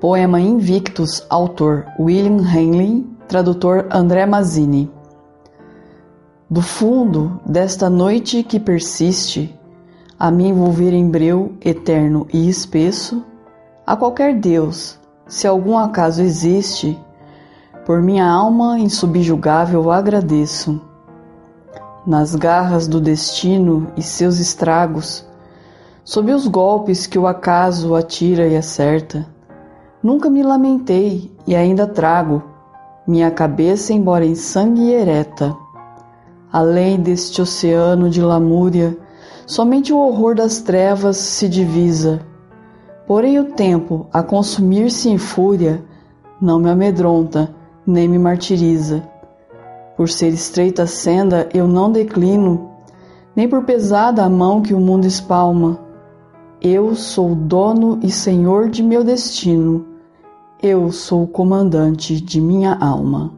Poema Invictus, autor William Henley, tradutor André Mazzini. Do fundo desta noite que persiste, a me envolver em breu eterno e espesso, a qualquer Deus, se algum acaso existe, por minha alma insubjugável agradeço. Nas garras do destino e seus estragos, sob os golpes que o acaso atira e acerta, nunca me lamentei e ainda trago minha cabeça embora em sangue ereta Além deste oceano de lamúria, somente o horror das trevas se divisa. Porém, o tempo, a consumir-se em fúria, não me amedronta, nem me martiriza. Por ser estreita a senda, eu não declino, nem por pesada a mão que o mundo espalma. Eu sou dono e senhor de meu destino, eu sou o comandante de minha alma.